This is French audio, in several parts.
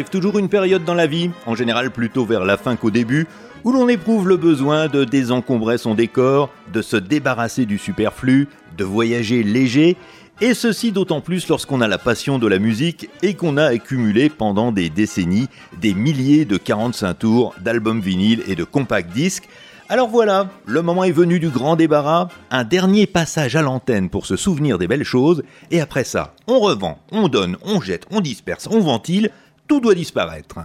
arrive toujours une période dans la vie, en général plutôt vers la fin qu'au début, où l'on éprouve le besoin de désencombrer son décor, de se débarrasser du superflu, de voyager léger, et ceci d'autant plus lorsqu'on a la passion de la musique et qu'on a accumulé pendant des décennies des milliers de 45 tours, d'albums vinyles et de compact disques. Alors voilà, le moment est venu du grand débarras, un dernier passage à l'antenne pour se souvenir des belles choses, et après ça, on revend, on donne, on jette, on disperse, on ventile, tout doit disparaître.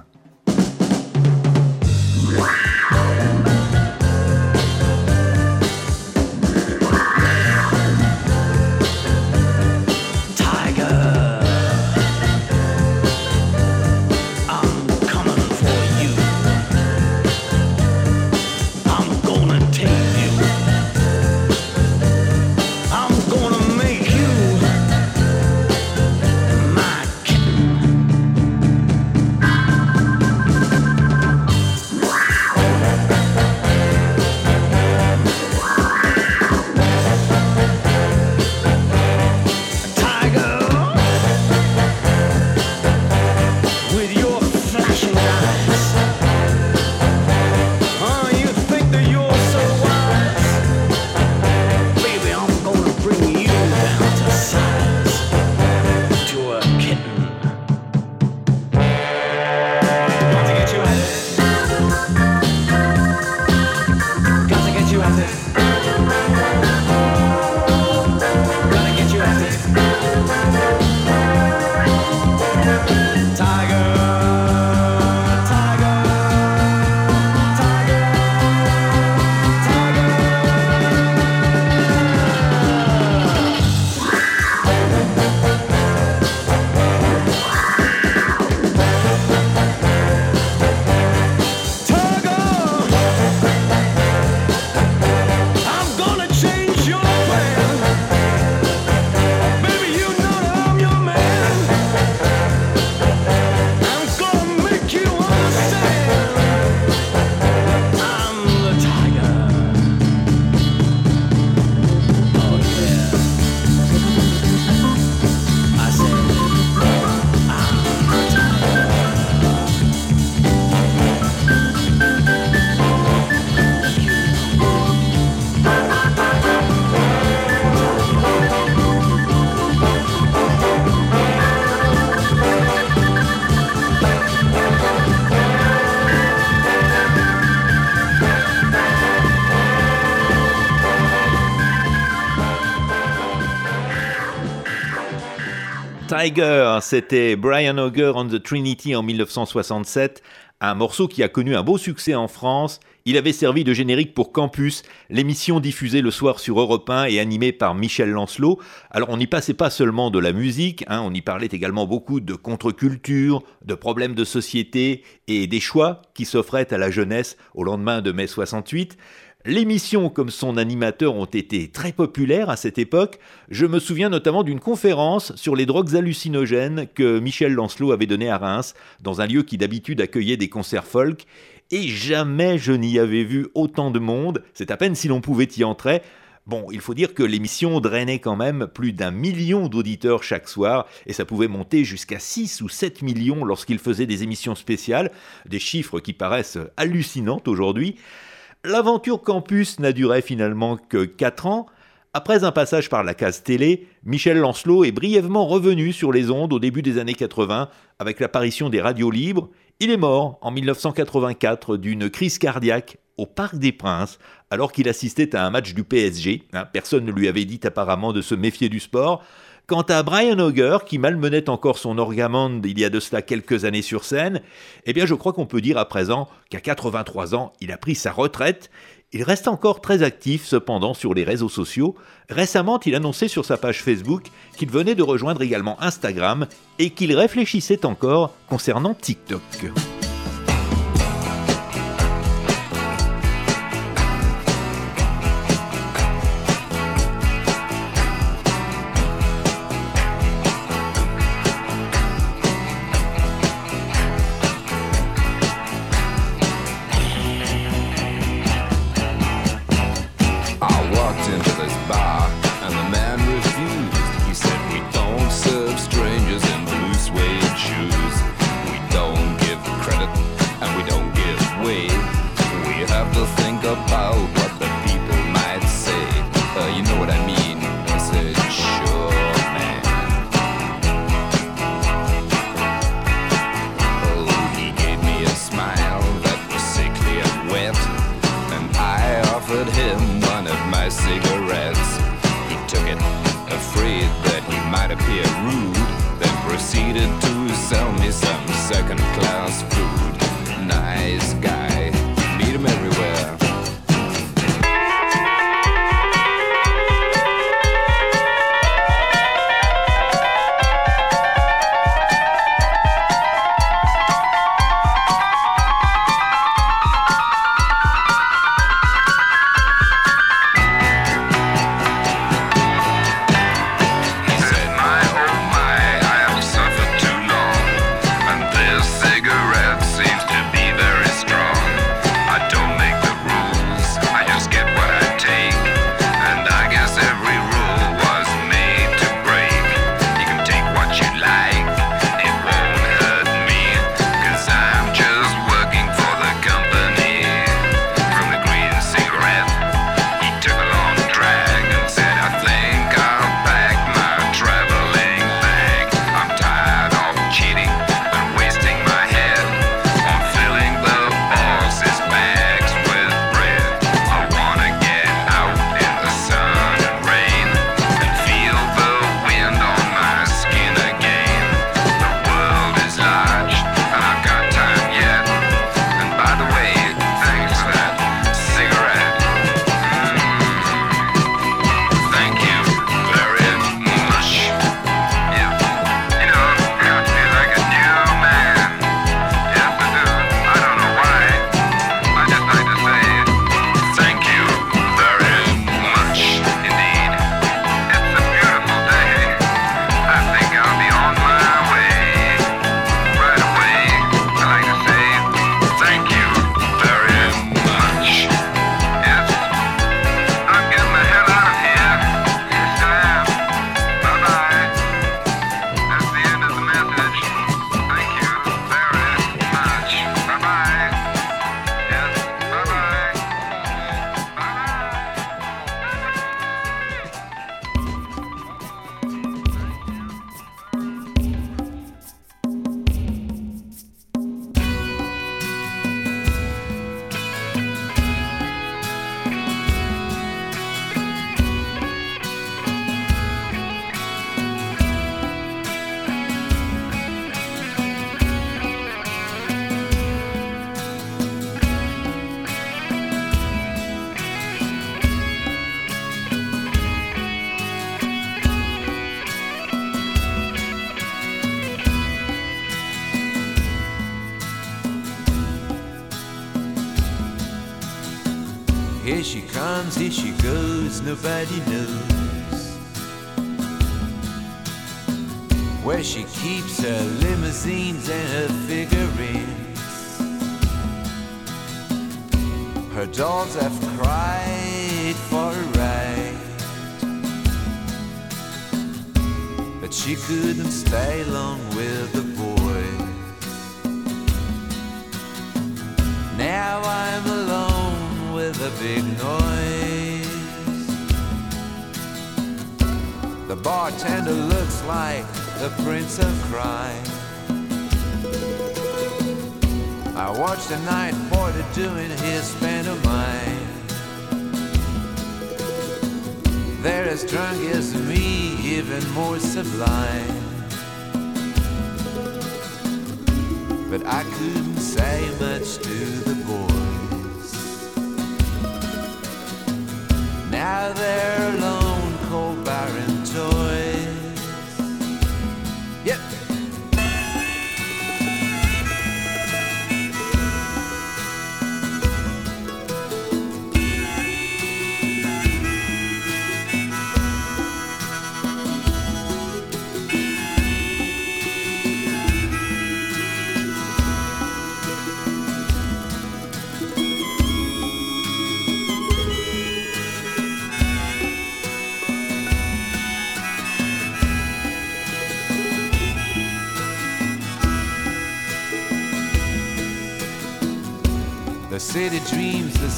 Tiger, c'était Brian Auger on the Trinity en 1967, un morceau qui a connu un beau succès en France. Il avait servi de générique pour Campus, l'émission diffusée le soir sur Europe 1 et animée par Michel Lancelot. Alors on n'y passait pas seulement de la musique, hein, on y parlait également beaucoup de contre-culture, de problèmes de société et des choix qui s'offraient à la jeunesse au lendemain de mai 68. L'émission comme son animateur ont été très populaires à cette époque. Je me souviens notamment d'une conférence sur les drogues hallucinogènes que Michel Lancelot avait donnée à Reims, dans un lieu qui d'habitude accueillait des concerts folk. Et jamais je n'y avais vu autant de monde, c'est à peine si l'on pouvait y entrer. Bon, il faut dire que l'émission drainait quand même plus d'un million d'auditeurs chaque soir, et ça pouvait monter jusqu'à 6 ou 7 millions lorsqu'il faisait des émissions spéciales, des chiffres qui paraissent hallucinants aujourd'hui. L'aventure campus n'a duré finalement que 4 ans. Après un passage par la case télé, Michel Lancelot est brièvement revenu sur les ondes au début des années 80 avec l'apparition des radios libres. Il est mort en 1984 d'une crise cardiaque au Parc des Princes alors qu'il assistait à un match du PSG. Hein, personne ne lui avait dit apparemment de se méfier du sport. Quant à Brian Auger, qui malmenait encore son orgamande il y a de cela quelques années sur scène, eh bien je crois qu'on peut dire à présent qu'à 83 ans, il a pris sa retraite. Il reste encore très actif cependant sur les réseaux sociaux. Récemment, il annonçait sur sa page Facebook qu'il venait de rejoindre également Instagram et qu'il réfléchissait encore concernant TikTok. We have to think about nobody knows where she keeps her limousines and her figurines. Her dolls have cried for a ride, but she couldn't stay long with the boys. Now I'm alone with a big noise. bartender looks like the prince of crime. I watched a night porter doing his pantomime. They're as drunk as me, even more sublime. But I couldn't say much to the boys. Now they're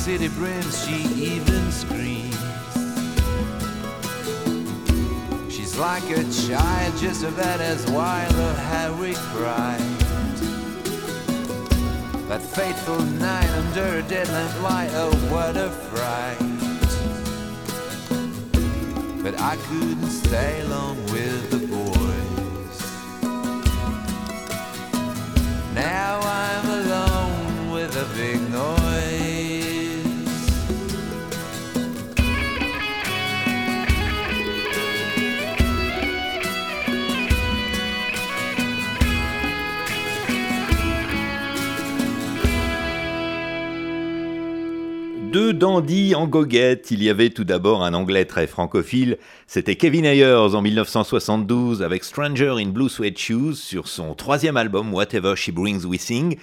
city brims, she even screams. She's like a child, just about as wild as Harry cried. That fateful night under a dead lamp light, oh what a fright. But I couldn't stay long with the boys. Deux dandys en goguette. Il y avait tout d'abord un anglais très francophile. C'était Kevin Ayers en 1972 avec Stranger in Blue Suede Shoes sur son troisième album Whatever She Brings We Sing.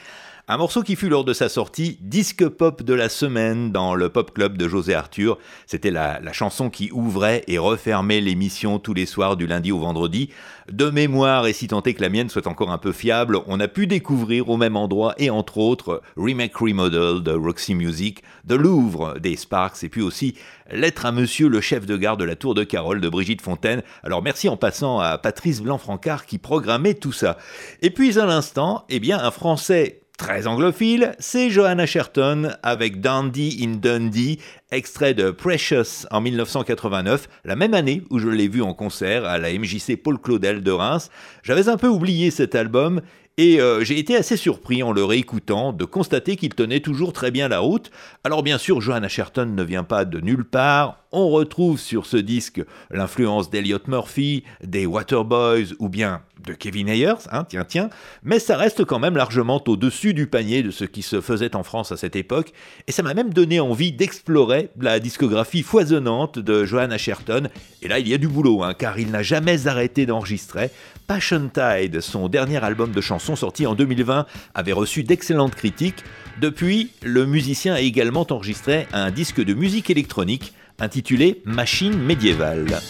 Un morceau qui fut lors de sa sortie disque pop de la semaine dans le pop club de José Arthur. C'était la, la chanson qui ouvrait et refermait l'émission tous les soirs du lundi au vendredi. De mémoire, et si tant est que la mienne soit encore un peu fiable, on a pu découvrir au même endroit et entre autres Remake Remodel de Roxy Music, The Louvre des Sparks et puis aussi Lettre à Monsieur le chef de gare de la Tour de Carole de Brigitte Fontaine. Alors merci en passant à Patrice Blanc-Francard qui programmait tout ça. Et puis à l'instant, eh bien un Français Très anglophile, c'est Johanna Sherton avec Dandy in Dundee, extrait de Precious en 1989, la même année où je l'ai vu en concert à la MJC Paul Claudel de Reims. J'avais un peu oublié cet album et euh, j'ai été assez surpris en le réécoutant de constater qu'il tenait toujours très bien la route. Alors bien sûr, Johanna Sherton ne vient pas de nulle part. On retrouve sur ce disque l'influence d'Eliot Murphy, des Waterboys ou bien de Kevin Ayers, hein, tiens, tiens, mais ça reste quand même largement au-dessus du panier de ce qui se faisait en France à cette époque, et ça m'a même donné envie d'explorer la discographie foisonnante de Johanna Sherton, et là il y a du boulot, hein, car il n'a jamais arrêté d'enregistrer. Passion Tide, son dernier album de chansons sorti en 2020, avait reçu d'excellentes critiques. Depuis, le musicien a également enregistré un disque de musique électronique intitulé Machine médiévale.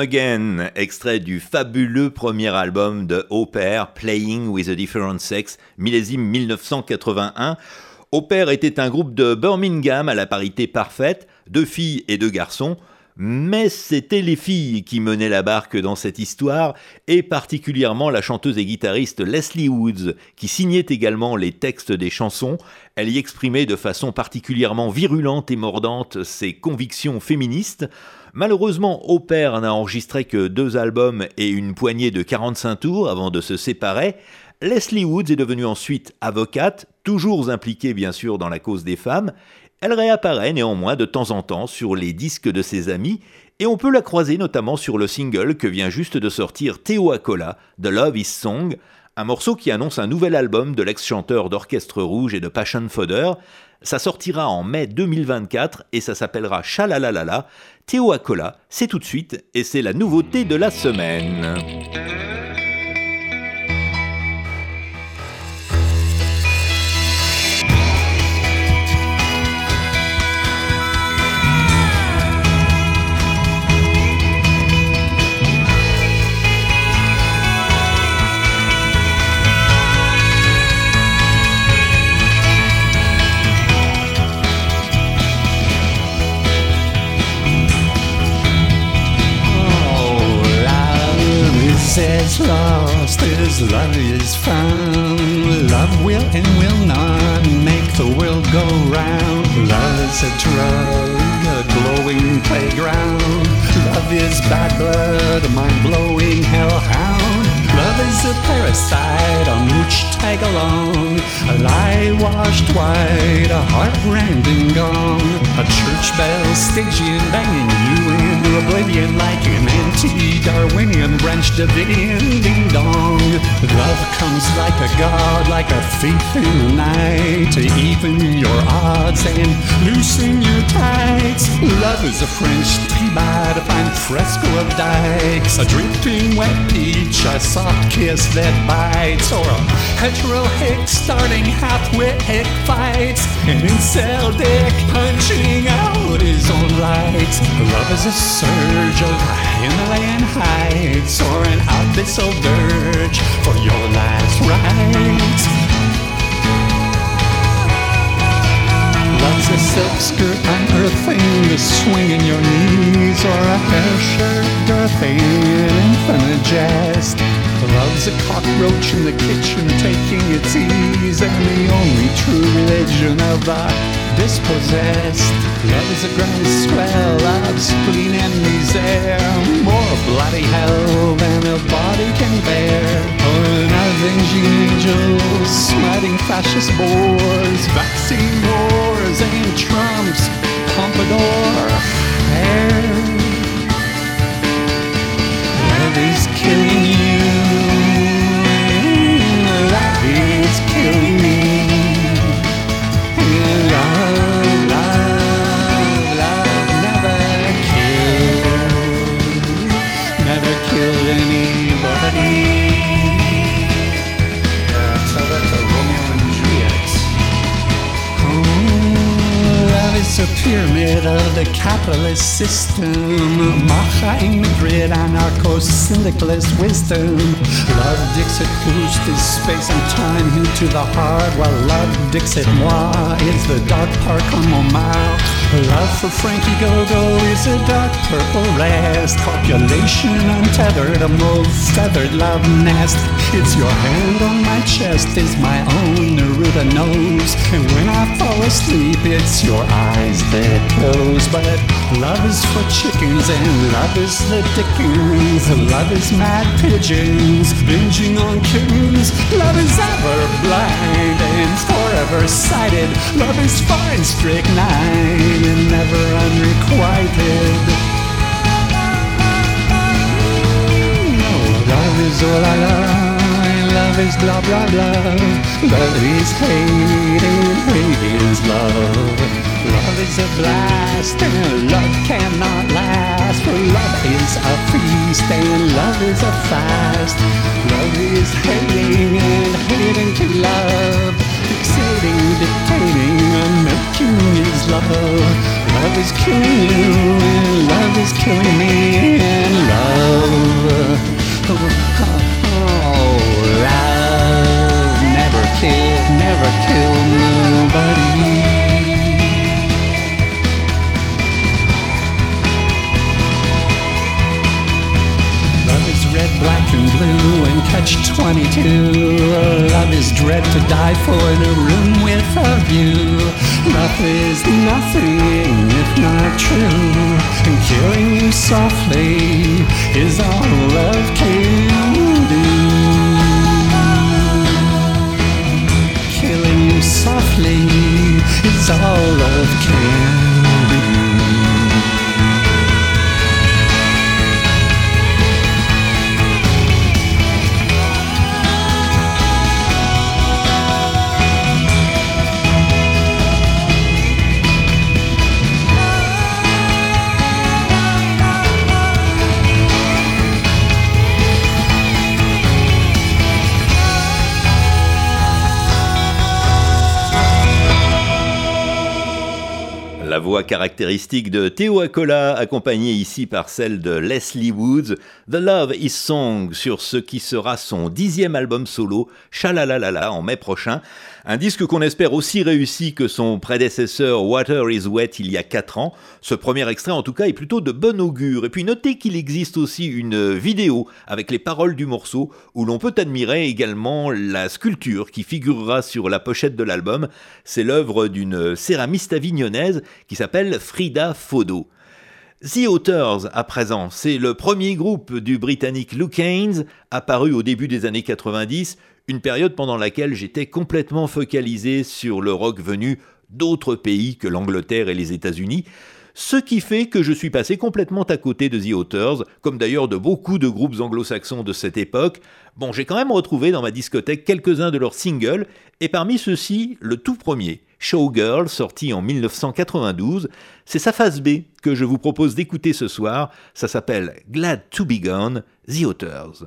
Again, extrait du fabuleux premier album de Au Pair, Playing with a Different Sex, millésime 1981. Au Pair était un groupe de Birmingham à la parité parfaite, deux filles et deux garçons, mais c'était les filles qui menaient la barque dans cette histoire, et particulièrement la chanteuse et guitariste Leslie Woods, qui signait également les textes des chansons. Elle y exprimait de façon particulièrement virulente et mordante ses convictions féministes. Malheureusement, Opère n'a enregistré que deux albums et une poignée de 45 tours avant de se séparer. Leslie Woods est devenue ensuite avocate, toujours impliquée bien sûr dans la cause des femmes, elle réapparaît néanmoins de temps en temps sur les disques de ses amis, et on peut la croiser notamment sur le single que vient juste de sortir Théo Acola, The Love Is Song, un morceau qui annonce un nouvel album de l'ex-chanteur d'Orchestre Rouge et de Passion Fodder. Ça sortira en mai 2024 et ça s'appellera Chalalalala. Théo Acola, c'est tout de suite et c'est la nouveauté de la semaine. Is lost as love is found. Love will and will not make the world go round. Love is a drug, a glowing playground. Love is bad blood, a mind blowing hellhound. Love is a parasite on which tag along. A lie washed white, a heart rending gone. A church bell Stygian banging you into oblivion like an anti-Darwinian branch Davidian ding dong. Love comes like a god, like a thief in the night to even your odds and loosen your tights. Love is a French tea by a fine fresco of dikes, a drifting wet peach, a soft kiss that bites, or a hetero hick starting half-wit hick fights, an incel dick punching out his own lights. Love is a surge of Himalayan heights, or an abyssal dirge for your last rites. Love's a silk skirt unearthing the swing in your knees, or a hair shirt girthing an infinite jest. Love's a cockroach in the kitchen taking its ease, and the only true religion of the dispossessed. Love is a grand swell of spleen and misere, more bloody hell than a body can bear. An avenging angel, smiting fascist bores, vaccine wars and Trump's pompadour hair. Love is killing you. Pyramid er of the capitalist system. Macha in Madrid, anarcho-syndicalist wisdom. Love Dixit pushed his space and time into the heart, while love Dixit moi is the dark park on Montmartre. Love for Frankie Go-Go is a dark purple rest. Copulation untethered, a mold feathered love nest. It's your hand on my chest, is my own Neruda nose. And when I fall asleep, it's your eyes that But love is for chickens, and love is the dickens. Love is mad pigeons, binging on kittens. Love is ever blind and forever sighted. Love is fine, strychnine, and never unrequited. No, love is all I love. Love is blah blah blah. Love is hate and hate is love. Love is a blast and love cannot last. For love is a feast and love is a fast. Love is hating and hating to love. Fixating, dictating, and making is love. Love is killing you, and love is killing me, and love. Oh, oh, love never kill, never kill nobody. Love is red, black, and blue, and catch 22. Love is dread to die for in a room with a view. Love is nothing if not true, and killing you softly is all love can all over King. Caractéristique de Théo Acola, accompagnée ici par celle de Leslie Woods, The Love is Song, sur ce qui sera son dixième album solo, Chalalalala, en mai prochain. Un disque qu'on espère aussi réussi que son prédécesseur Water is Wet il y a 4 ans. Ce premier extrait en tout cas est plutôt de bon augure. Et puis notez qu'il existe aussi une vidéo avec les paroles du morceau où l'on peut admirer également la sculpture qui figurera sur la pochette de l'album. C'est l'œuvre d'une céramiste avignonnaise qui s'appelle Frida Fodo. The Authors, à présent, c'est le premier groupe du britannique Luke Haynes, apparu au début des années 90, une période pendant laquelle j'étais complètement focalisé sur le rock venu d'autres pays que l'Angleterre et les États-Unis, ce qui fait que je suis passé complètement à côté de The Authors, comme d'ailleurs de beaucoup de groupes anglo-saxons de cette époque. Bon, j'ai quand même retrouvé dans ma discothèque quelques-uns de leurs singles, et parmi ceux-ci, le tout premier, Showgirl, sorti en 1992. C'est sa phase B que je vous propose d'écouter ce soir. Ça s'appelle Glad to Be Gone, The Authors.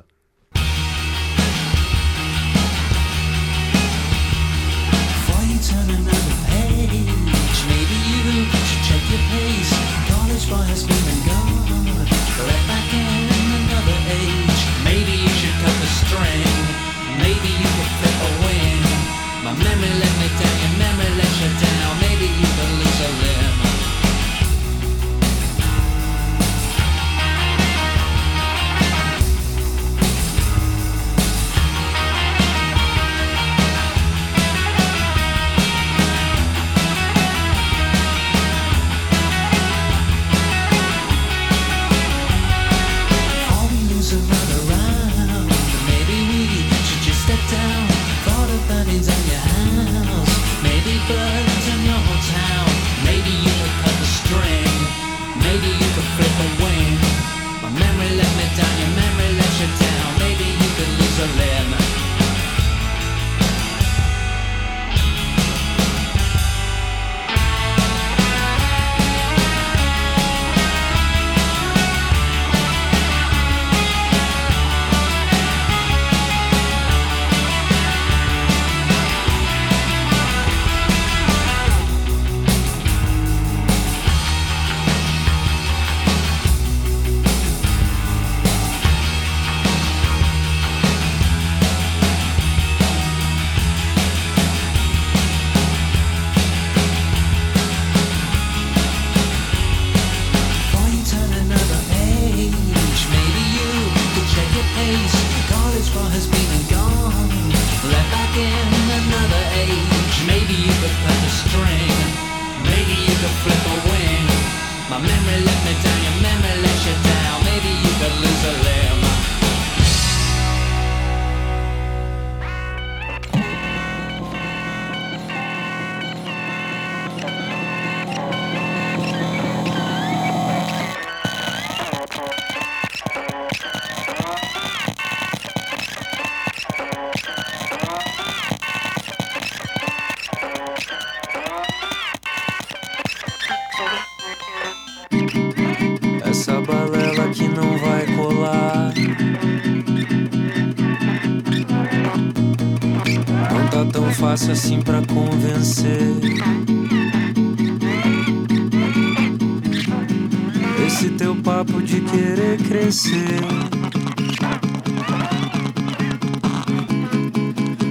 Turn another page, maybe you should check your pace. College boy has been and gone.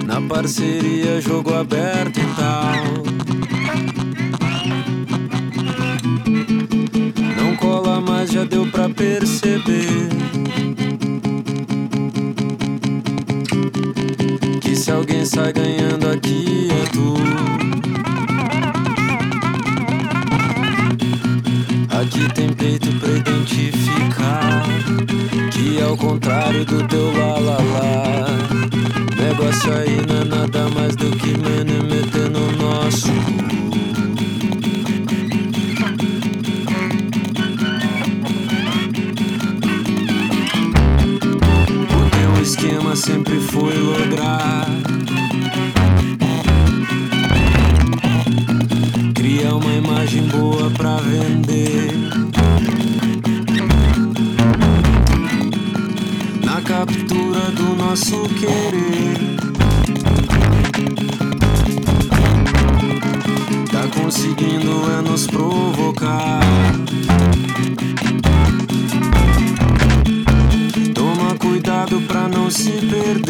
Na parceria, jogo aberto e tal. Não cola mais, já deu pra perceber. Que se alguém sai ganhando aqui é tu. Do teu lá lá lá. Negócio aí não é nada mais do que mene meter no nosso. O teu esquema sempre foi lograr nosso querer. Tá conseguindo é nos provocar. Toma cuidado pra não se perder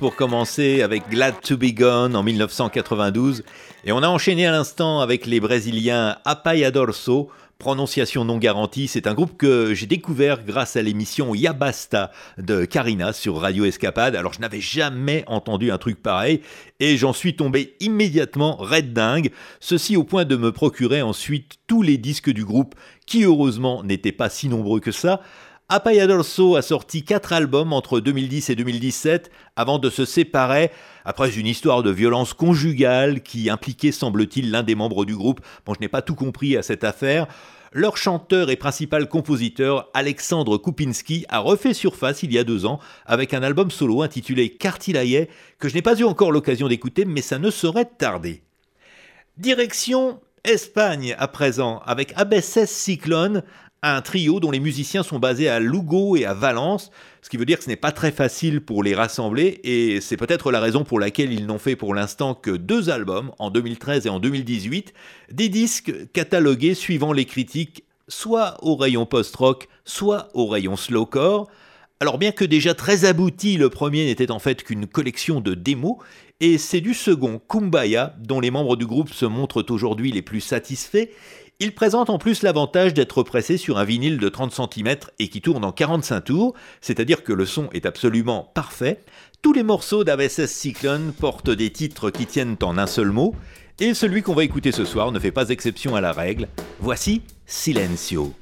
Pour commencer avec Glad to Be Gone en 1992 et on a enchaîné à l'instant avec les Brésiliens Apaiadorso, prononciation non garantie, c'est un groupe que j'ai découvert grâce à l'émission Yabasta de Karina sur Radio Escapade. Alors je n'avais jamais entendu un truc pareil et j'en suis tombé immédiatement red dingue, ceci au point de me procurer ensuite tous les disques du groupe qui heureusement n'étaient pas si nombreux que ça. Apaiadorso a sorti 4 albums entre 2010 et 2017 avant de se séparer après une histoire de violence conjugale qui impliquait semble-t-il l'un des membres du groupe. Bon, je n'ai pas tout compris à cette affaire. Leur chanteur et principal compositeur, Alexandre Kupinski, a refait surface il y a deux ans avec un album solo intitulé Cartilaye que je n'ai pas eu encore l'occasion d'écouter mais ça ne saurait tarder. Direction Espagne à présent avec Abesses Cyclone, un trio dont les musiciens sont basés à Lugo et à Valence, ce qui veut dire que ce n'est pas très facile pour les rassembler, et c'est peut-être la raison pour laquelle ils n'ont fait pour l'instant que deux albums, en 2013 et en 2018, des disques catalogués suivant les critiques soit au rayon post-rock, soit au rayon slowcore, Alors bien que déjà très abouti, le premier n'était en fait qu'une collection de démos, et c'est du second, Kumbaya, dont les membres du groupe se montrent aujourd'hui les plus satisfaits. Il présente en plus l'avantage d'être pressé sur un vinyle de 30 cm et qui tourne en 45 tours, c'est-à-dire que le son est absolument parfait. Tous les morceaux d'AVSS Cyclone portent des titres qui tiennent en un seul mot, et celui qu'on va écouter ce soir ne fait pas exception à la règle. Voici Silencio.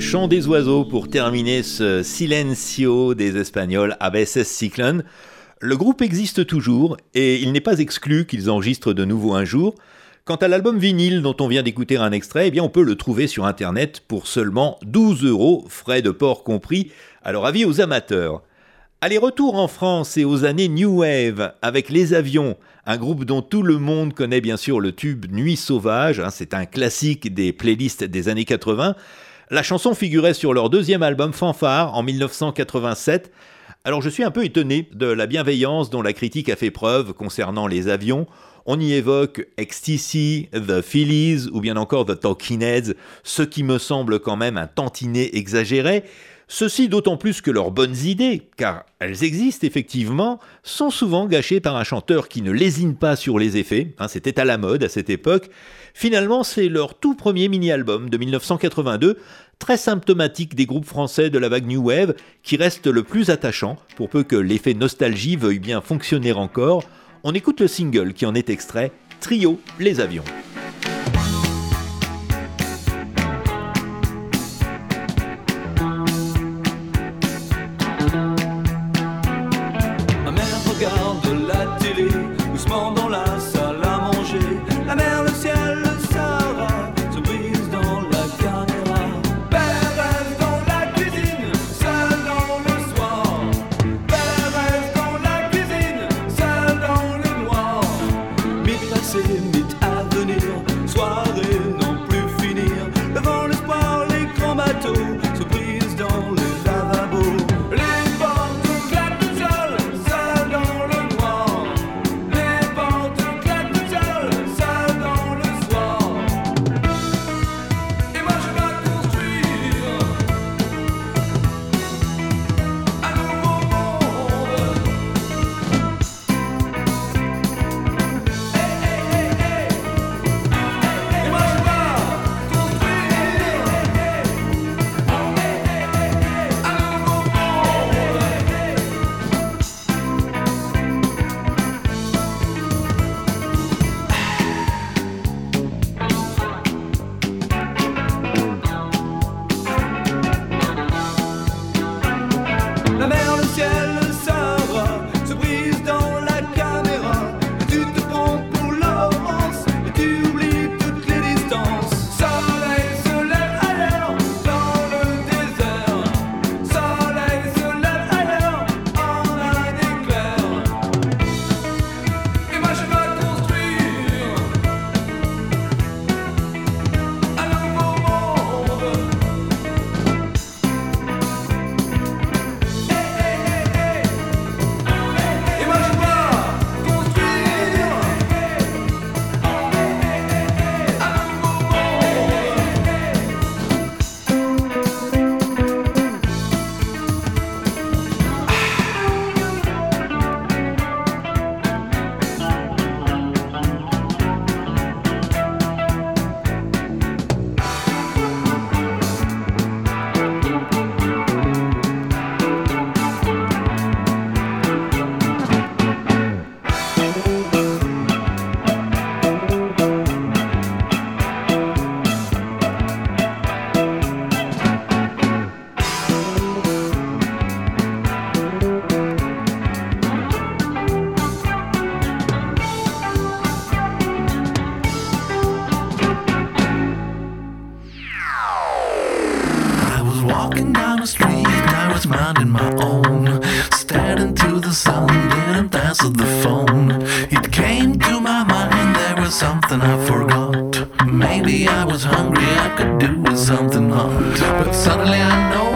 Chant des oiseaux pour terminer ce Silencio des Espagnols ABSS Cyclone. Le groupe existe toujours et il n'est pas exclu qu'ils enregistrent de nouveau un jour. Quant à l'album vinyle dont on vient d'écouter un extrait, eh bien on peut le trouver sur internet pour seulement 12 euros, frais de port compris. Alors avis aux amateurs. Allez, retour en France et aux années New Wave avec Les Avions, un groupe dont tout le monde connaît bien sûr le tube Nuit Sauvage, hein, c'est un classique des playlists des années 80. La chanson figurait sur leur deuxième album Fanfare en 1987. Alors je suis un peu étonné de la bienveillance dont la critique a fait preuve concernant les avions. On y évoque XTC, The Phillies ou bien encore The Talking Heads, ce qui me semble quand même un tantinet exagéré. Ceci d'autant plus que leurs bonnes idées, car elles existent effectivement, sont souvent gâchées par un chanteur qui ne lésine pas sur les effets, hein, c'était à la mode à cette époque. Finalement, c'est leur tout premier mini-album de 1982, très symptomatique des groupes français de la vague New Wave, qui reste le plus attachant, pour peu que l'effet nostalgie veuille bien fonctionner encore. On écoute le single qui en est extrait, Trio Les Avions. something I forgot. Maybe I was hungry, I could do with something hot. But suddenly I know.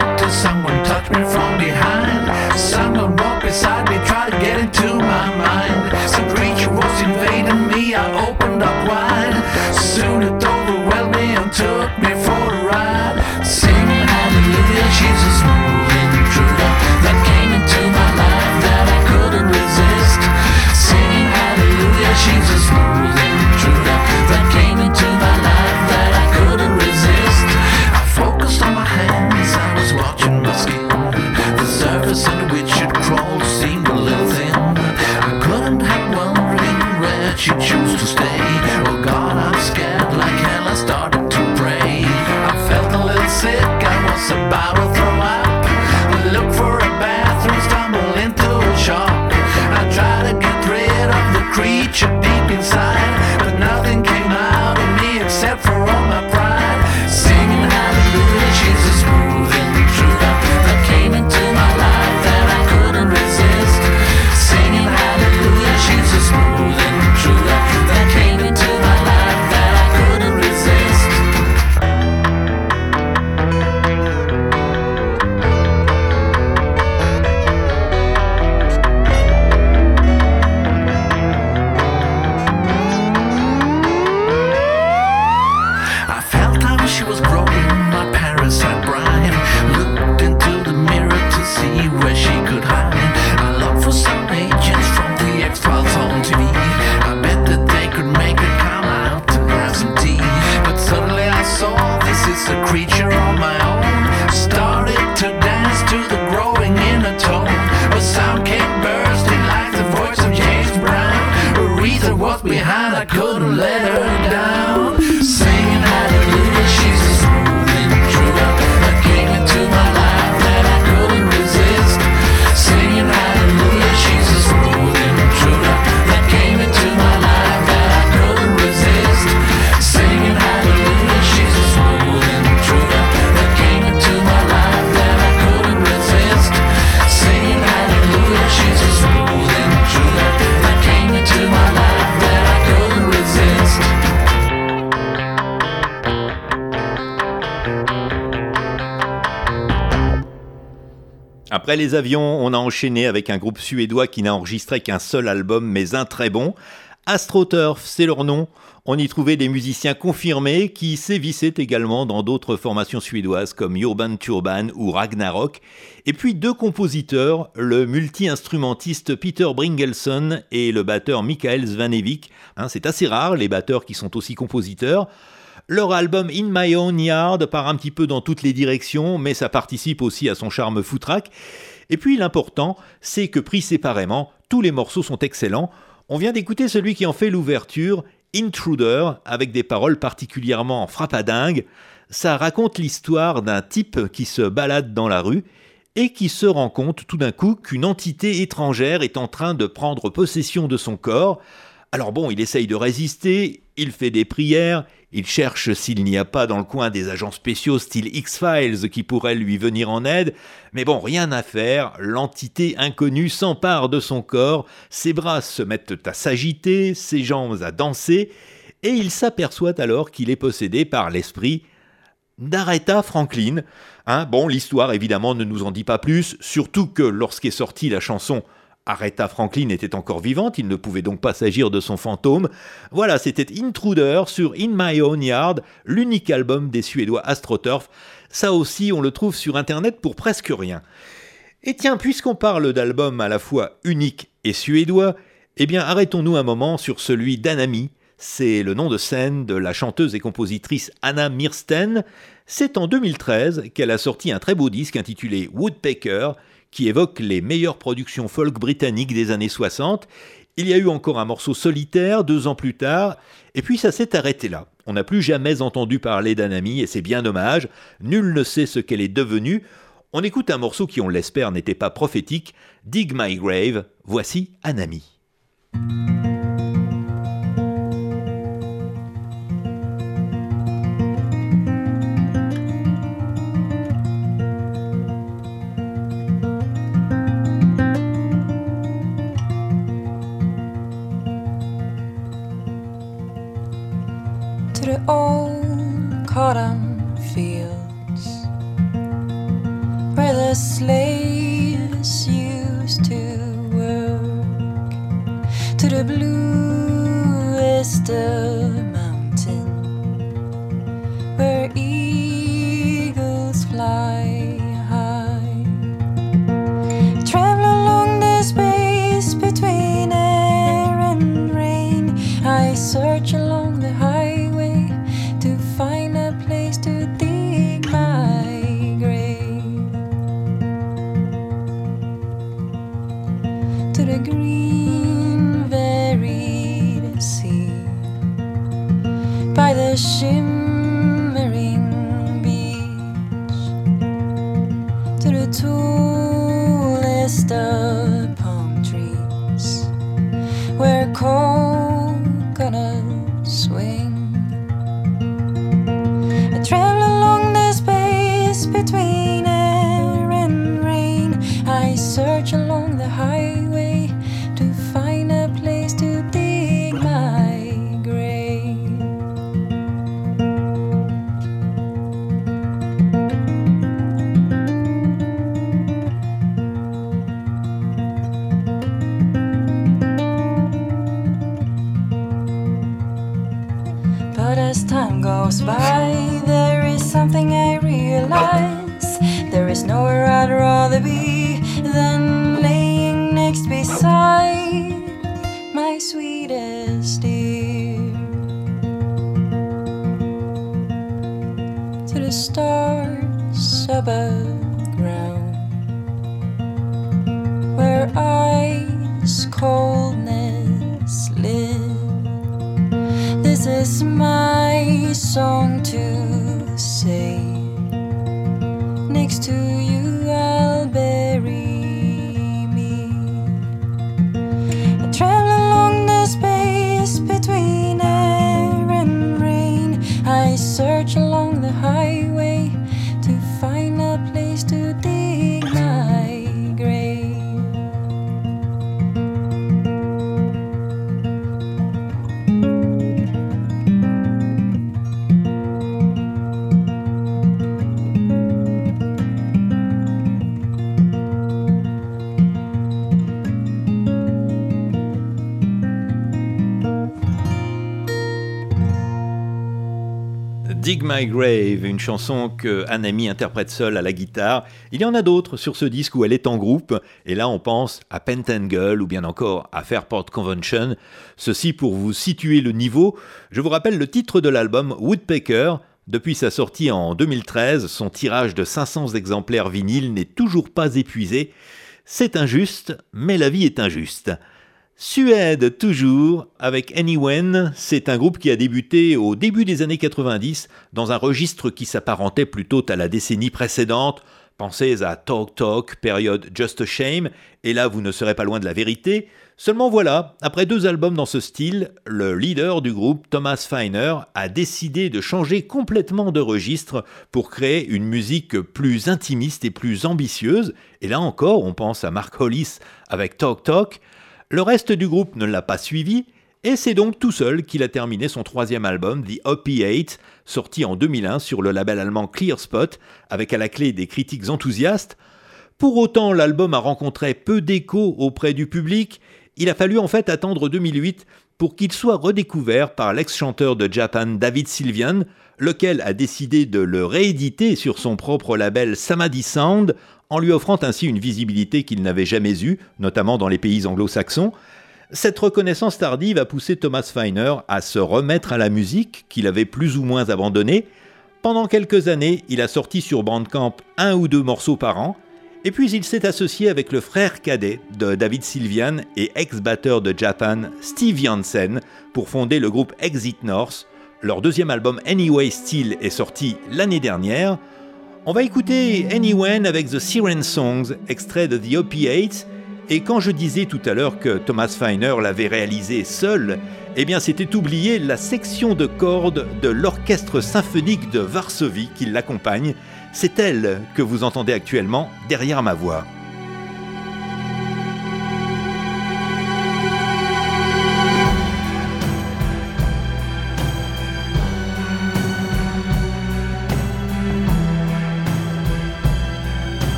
she was growing. Après les avions, on a enchaîné avec un groupe suédois qui n'a enregistré qu'un seul album, mais un très bon. AstroTurf, c'est leur nom. On y trouvait des musiciens confirmés qui sévissaient également dans d'autres formations suédoises comme Urban Turban ou Ragnarok. Et puis deux compositeurs, le multi-instrumentiste Peter Bringelson et le batteur Michael Svanevik. Hein, c'est assez rare, les batteurs qui sont aussi compositeurs. Leur album In My Own Yard part un petit peu dans toutes les directions, mais ça participe aussi à son charme foutraque. Et puis l'important, c'est que pris séparément, tous les morceaux sont excellents. On vient d'écouter celui qui en fait l'ouverture, Intruder, avec des paroles particulièrement frappadingues. Ça raconte l'histoire d'un type qui se balade dans la rue et qui se rend compte tout d'un coup qu'une entité étrangère est en train de prendre possession de son corps. Alors bon, il essaye de résister, il fait des prières, il cherche s'il n'y a pas dans le coin des agents spéciaux style X-Files qui pourraient lui venir en aide, mais bon, rien à faire, l'entité inconnue s'empare de son corps, ses bras se mettent à s'agiter, ses jambes à danser, et il s'aperçoit alors qu'il est possédé par l'esprit d'Aretha Franklin. Hein, bon, l'histoire évidemment ne nous en dit pas plus, surtout que lorsqu'est sortie la chanson Aretha Franklin était encore vivante, il ne pouvait donc pas s'agir de son fantôme. Voilà, c'était Intruder sur In My Own Yard, l'unique album des Suédois AstroTurf. Ça aussi, on le trouve sur Internet pour presque rien. Et tiens, puisqu'on parle d'albums à la fois uniques et suédois, eh bien arrêtons-nous un moment sur celui d'Anami. C'est le nom de scène de la chanteuse et compositrice Anna Mirsten. C'est en 2013 qu'elle a sorti un très beau disque intitulé Woodpecker, qui évoque les meilleures productions folk britanniques des années 60. Il y a eu encore un morceau solitaire deux ans plus tard, et puis ça s'est arrêté là. On n'a plus jamais entendu parler d'Anami, et c'est bien dommage. Nul ne sait ce qu'elle est devenue. On écoute un morceau qui, on l'espère, n'était pas prophétique. Dig My Grave. Voici Anami. to old cotton fields where the slaves used to work, to the bluest of Next to you, My Grave, une chanson que Anami interprète seule à la guitare. Il y en a d'autres sur ce disque où elle est en groupe, et là on pense à Pentangle ou bien encore à Fairport Convention. Ceci pour vous situer le niveau. Je vous rappelle le titre de l'album Woodpecker. Depuis sa sortie en 2013, son tirage de 500 exemplaires vinyles n'est toujours pas épuisé. C'est injuste, mais la vie est injuste. Suède toujours avec Anyone, c'est un groupe qui a débuté au début des années 90 dans un registre qui s'apparentait plutôt à la décennie précédente. Pensez à Talk Talk, période Just a Shame, et là vous ne serez pas loin de la vérité. Seulement voilà, après deux albums dans ce style, le leader du groupe, Thomas Feiner, a décidé de changer complètement de registre pour créer une musique plus intimiste et plus ambitieuse. Et là encore, on pense à Mark Hollis avec Talk Talk. Le reste du groupe ne l'a pas suivi, et c'est donc tout seul qu'il a terminé son troisième album, The Opiate, sorti en 2001 sur le label allemand Clear Spot, avec à la clé des critiques enthousiastes. Pour autant, l'album a rencontré peu d'écho auprès du public. Il a fallu en fait attendre 2008 pour qu'il soit redécouvert par l'ex-chanteur de Japan David Sylvian, lequel a décidé de le rééditer sur son propre label Samadhi Sound, en lui offrant ainsi une visibilité qu'il n'avait jamais eue, notamment dans les pays anglo-saxons. Cette reconnaissance tardive a poussé Thomas Feiner à se remettre à la musique qu'il avait plus ou moins abandonnée. Pendant quelques années, il a sorti sur Bandcamp un ou deux morceaux par an, et puis il s'est associé avec le frère cadet de David Sylvian et ex-batteur de Japan, Steve Jansen, pour fonder le groupe Exit North. Leur deuxième album Anyway Still est sorti l'année dernière. On va écouter Anywhen avec The Siren Songs, extrait de The Opiates. Et quand je disais tout à l'heure que Thomas Feiner l'avait réalisé seul, eh bien c'était oublier la section de cordes de l'orchestre symphonique de Varsovie qui l'accompagne. C'est elle que vous entendez actuellement derrière ma voix.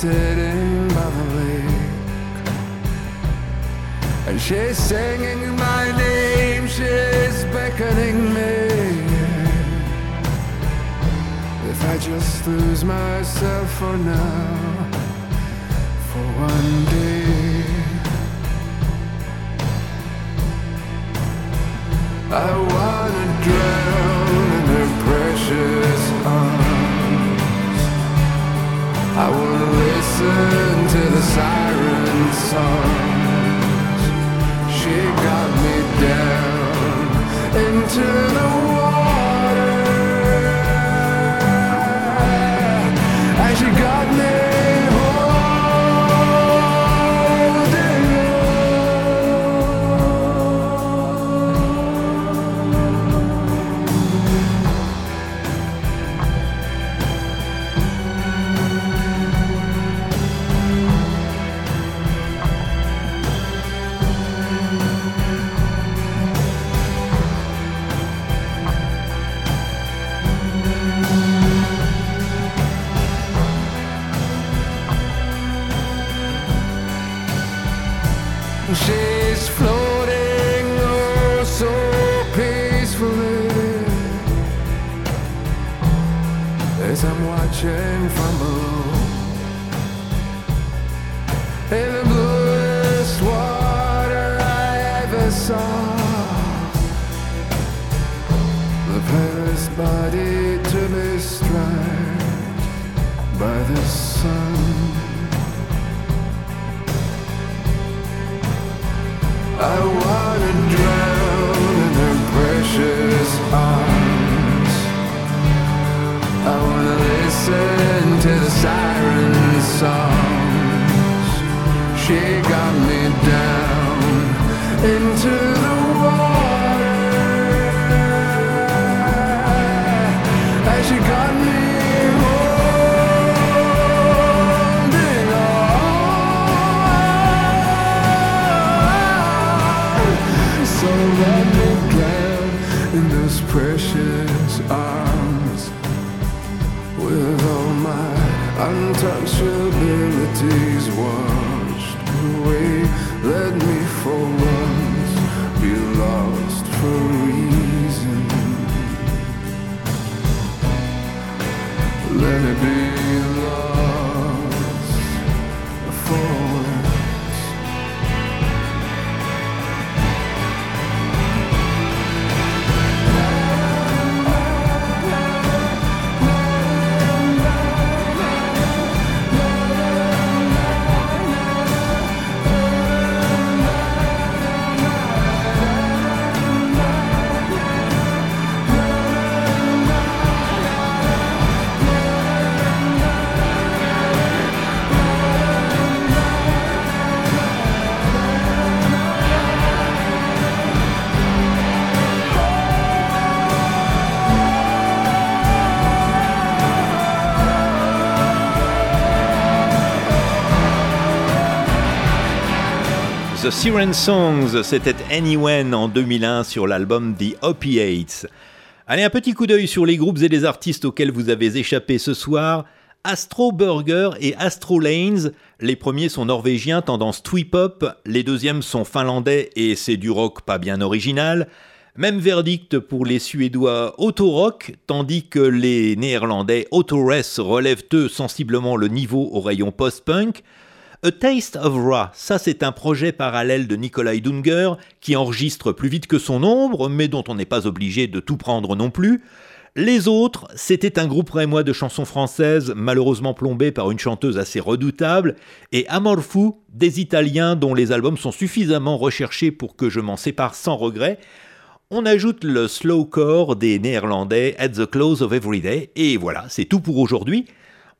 Sitting by the lake, and she's singing my name, she's beckoning me. If I just lose myself for now, for one day. I wanna drown in her precious arms. I wanna listen to the siren songs. She got me down into the water, from below. In the bluest water I ever saw, the helpless body to be struck by the sun. I wanna drown in her precious arms. I wanna listen to the siren songs. She got me down into the water. And she got me holding on. So let me drown in those precious untouchabilities washed away. Let me for once be lost for reason. Let me be Siren Songs, c'était Anywhen en 2001 sur l'album The Opiates. Allez, un petit coup d'œil sur les groupes et les artistes auxquels vous avez échappé ce soir. Astro Burger et Astro Lanes, les premiers sont norvégiens, tendance twee-pop, les deuxièmes sont finlandais et c'est du rock pas bien original. Même verdict pour les Suédois Autorock, tandis que les Néerlandais Autores relèvent eux sensiblement le niveau au rayon post-punk. A Taste of Ra, ça c'est un projet parallèle de Nikolai Dunger qui enregistre plus vite que son ombre, mais dont on n'est pas obligé de tout prendre non plus. Les autres, c'était un groupe rémois de chansons françaises, malheureusement plombé par une chanteuse assez redoutable, et Amorfu, des Italiens dont les albums sont suffisamment recherchés pour que je m'en sépare sans regret. On ajoute le slowcore des Néerlandais At the Close of Every Day, et voilà, c'est tout pour aujourd'hui.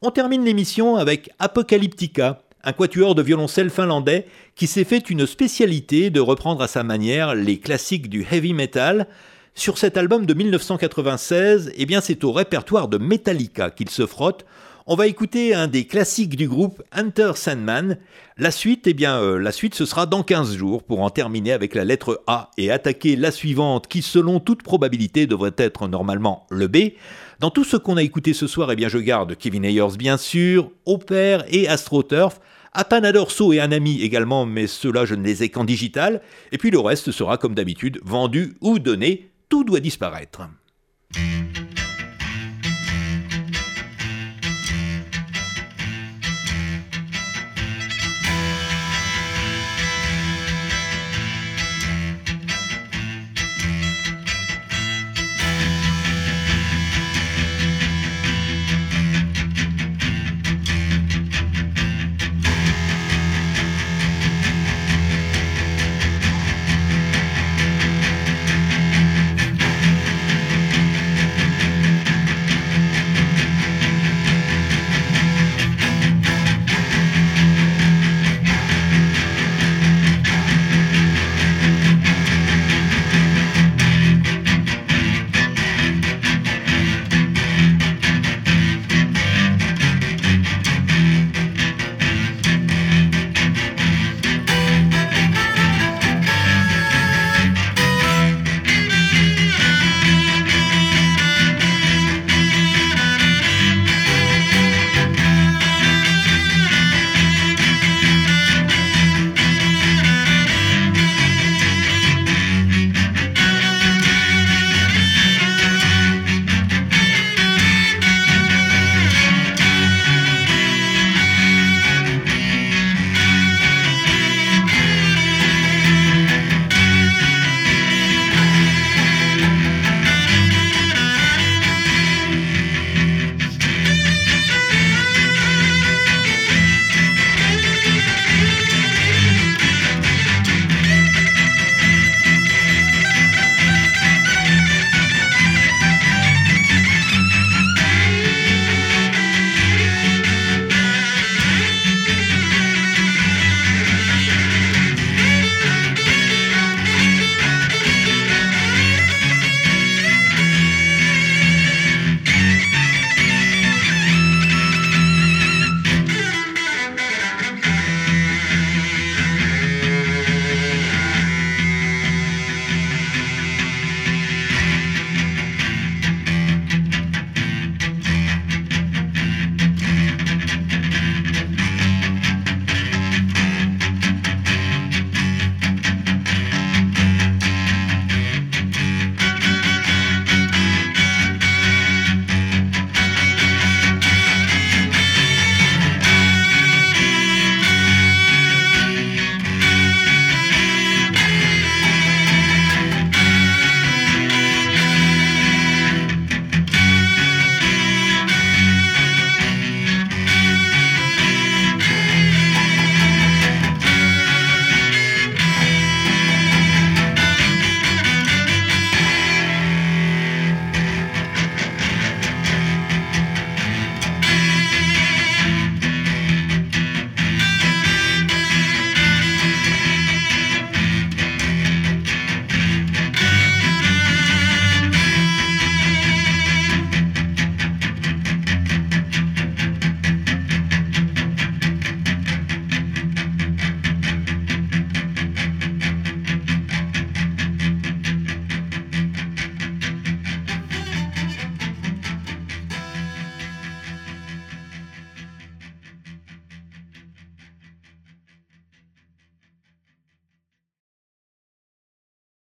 On termine l'émission avec Apocalyptica, un quatuor de violoncelle finlandais qui s'est fait une spécialité de reprendre à sa manière les classiques du heavy metal. Sur cet album de 1996, eh bien c'est au répertoire de Metallica qu'il se frotte. On va écouter un des classiques du groupe, Hunter Sandman. La suite, eh bien, euh, la suite, ce sera dans 15 jours pour en terminer avec la lettre A et attaquer la suivante qui, selon toute probabilité, devrait être normalement le B. Dans tout ce qu'on a écouté ce soir, eh bien, je garde Kevin Ayers, bien sûr, Opère et AstroTurf. Apanadorso et un ami également, mais ceux-là, je ne les ai qu'en digital. Et puis le reste sera, comme d'habitude, vendu ou donné. Tout doit disparaître.